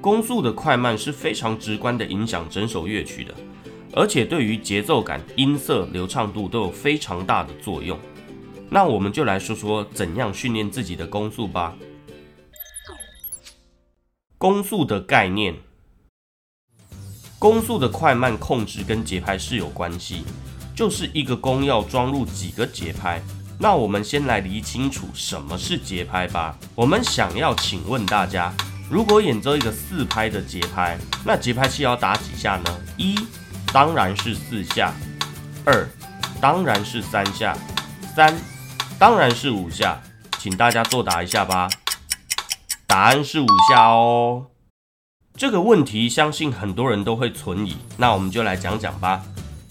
弓速的快慢是非常直观的影响整首乐曲的，而且对于节奏感、音色、流畅度都有非常大的作用。那我们就来说说怎样训练自己的弓速吧。弓速的概念，弓速的快慢控制跟节拍是有关系，就是一个弓要装入几个节拍。那我们先来理清楚什么是节拍吧。我们想要请问大家。如果演奏一个四拍的节拍，那节拍器要打几下呢？一，当然是四下；二，当然是三下；三，当然是五下。请大家作答一下吧。答案是五下哦。这个问题相信很多人都会存疑，那我们就来讲讲吧。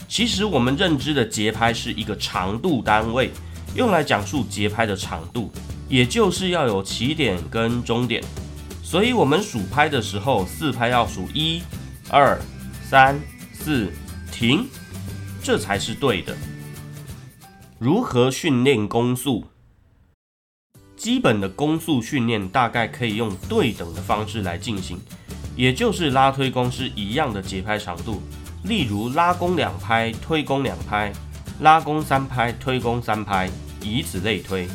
其实我们认知的节拍是一个长度单位，用来讲述节拍的长度，也就是要有起点跟终点。所以，我们数拍的时候，四拍要数一、二、三、四，停，这才是对的。如何训练弓速？基本的弓速训练大概可以用对等的方式来进行，也就是拉推弓是一样的节拍长度，例如拉弓两拍，推弓两拍，拉弓三拍，推弓三拍，以此类推。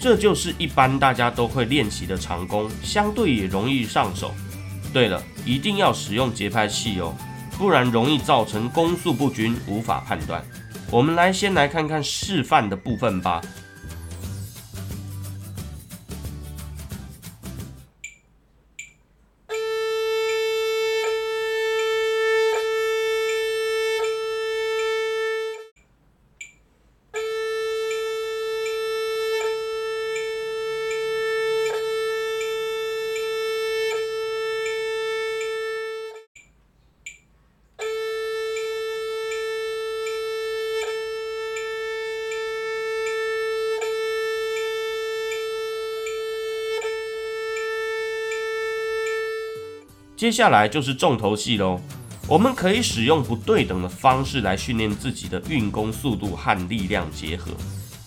这就是一般大家都会练习的长弓，相对也容易上手。对了，一定要使用节拍器哦，不然容易造成弓速不均，无法判断。我们来先来看看示范的部分吧。接下来就是重头戏喽，我们可以使用不对等的方式来训练自己的运功速度和力量结合，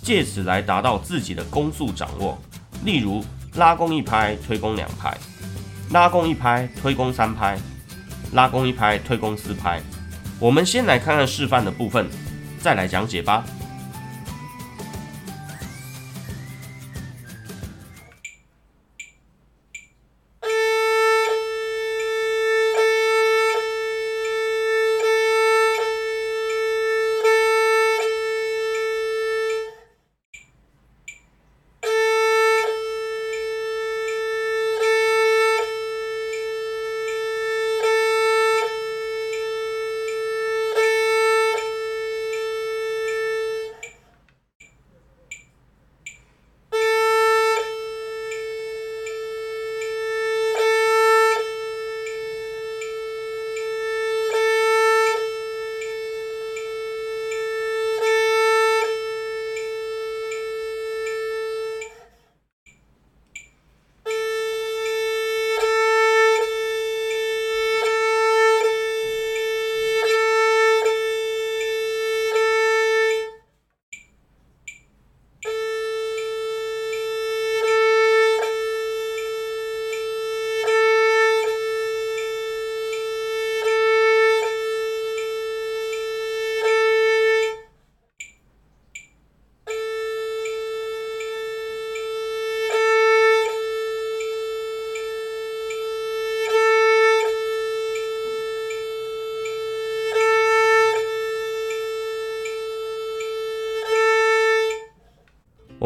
借此来达到自己的攻速掌握。例如拉弓一拍，推弓两拍；拉弓一拍，推弓三拍；拉弓一拍，推弓四拍。我们先来看看示范的部分，再来讲解吧。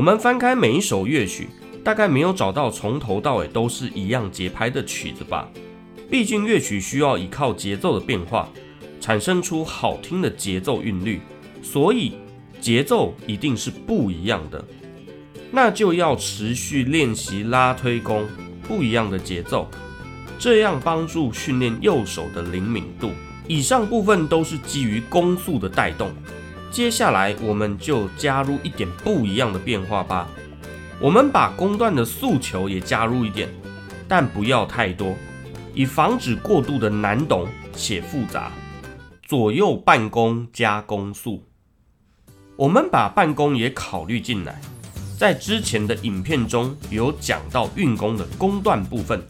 我们翻开每一首乐曲，大概没有找到从头到尾都是一样节拍的曲子吧？毕竟乐曲需要依靠节奏的变化，产生出好听的节奏韵律，所以节奏一定是不一样的。那就要持续练习拉推弓不一样的节奏，这样帮助训练右手的灵敏度。以上部分都是基于弓速的带动。接下来，我们就加入一点不一样的变化吧。我们把公段的诉求也加入一点，但不要太多，以防止过度的难懂且复杂。左右半弓加攻速，我们把半弓也考虑进来。在之前的影片中有讲到运功的公段部分，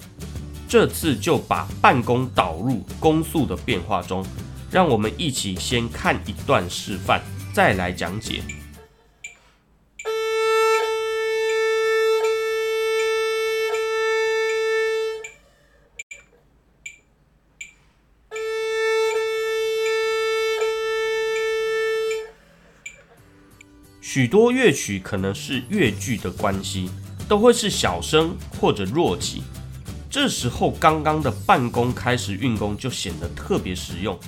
这次就把半弓导入攻速的变化中，让我们一起先看一段示范，再来讲解。许多乐曲可能是乐句的关系，都会是小声或者弱起。这时候，刚刚的半弓开始运弓就显得特别实用。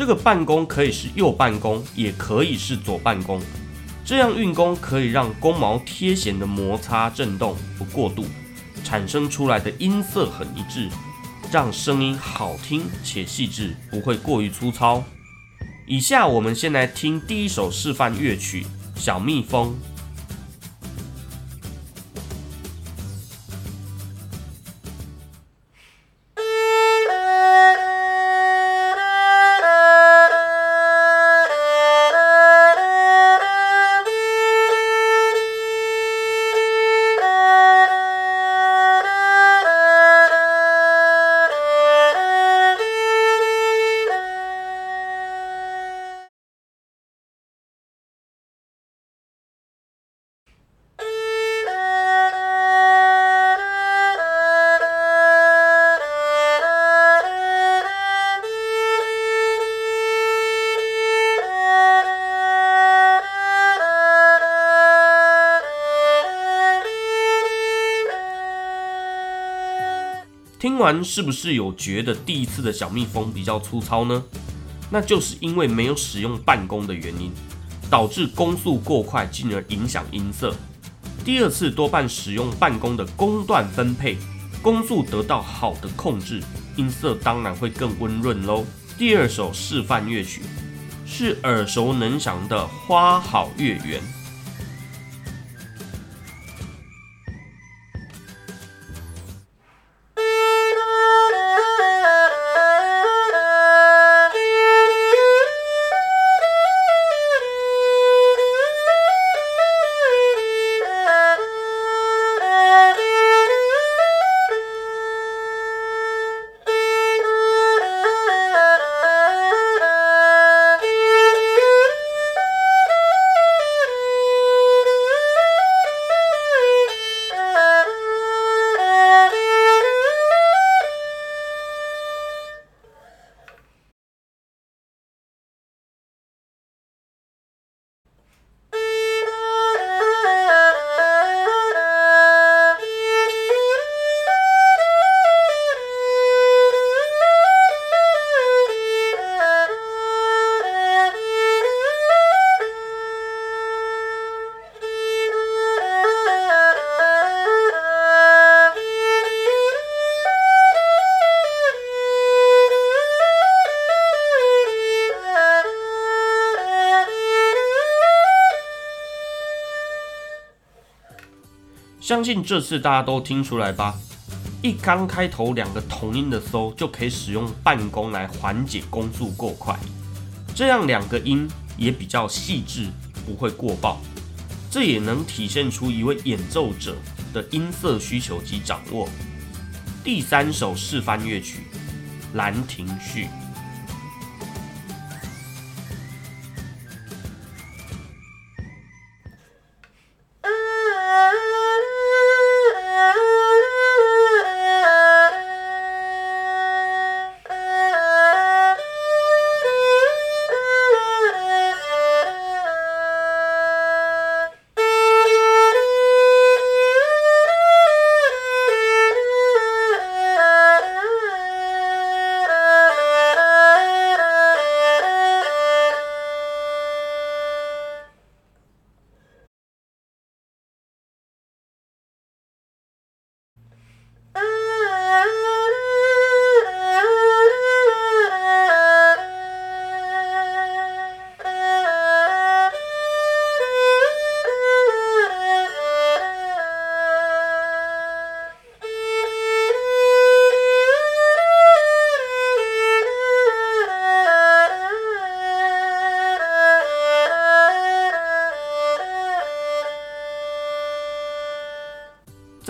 这个办公可以是右办公，也可以是左办公。这样运功可以让弓毛贴弦的摩擦震动不过度，产生出来的音色很一致，让声音好听且细致，不会过于粗糙。以下我们先来听第一首示范乐曲《小蜜蜂》。是不是有觉得第一次的小蜜蜂比较粗糙呢？那就是因为没有使用半弓的原因，导致弓速过快，进而影响音色。第二次多半使用半弓的弓段分配，弓速得到好的控制，音色当然会更温润喽。第二首示范乐曲是耳熟能详的《花好月圆》。相信这次大家都听出来吧？一刚开头两个同音的收就可以使用半弓来缓解弓速过快，这样两个音也比较细致，不会过爆。这也能体现出一位演奏者的音色需求及掌握。第三首示范乐曲《兰亭序》。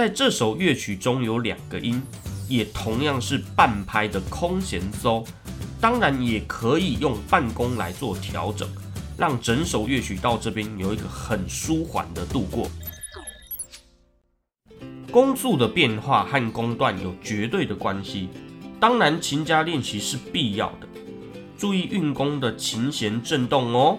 在这首乐曲中有两个音，也同样是半拍的空弦奏，当然也可以用半弓来做调整，让整首乐曲到这边有一个很舒缓的度过。弓速的变化和弓段有绝对的关系，当然勤加练习是必要的。注意运弓的琴弦震动哦。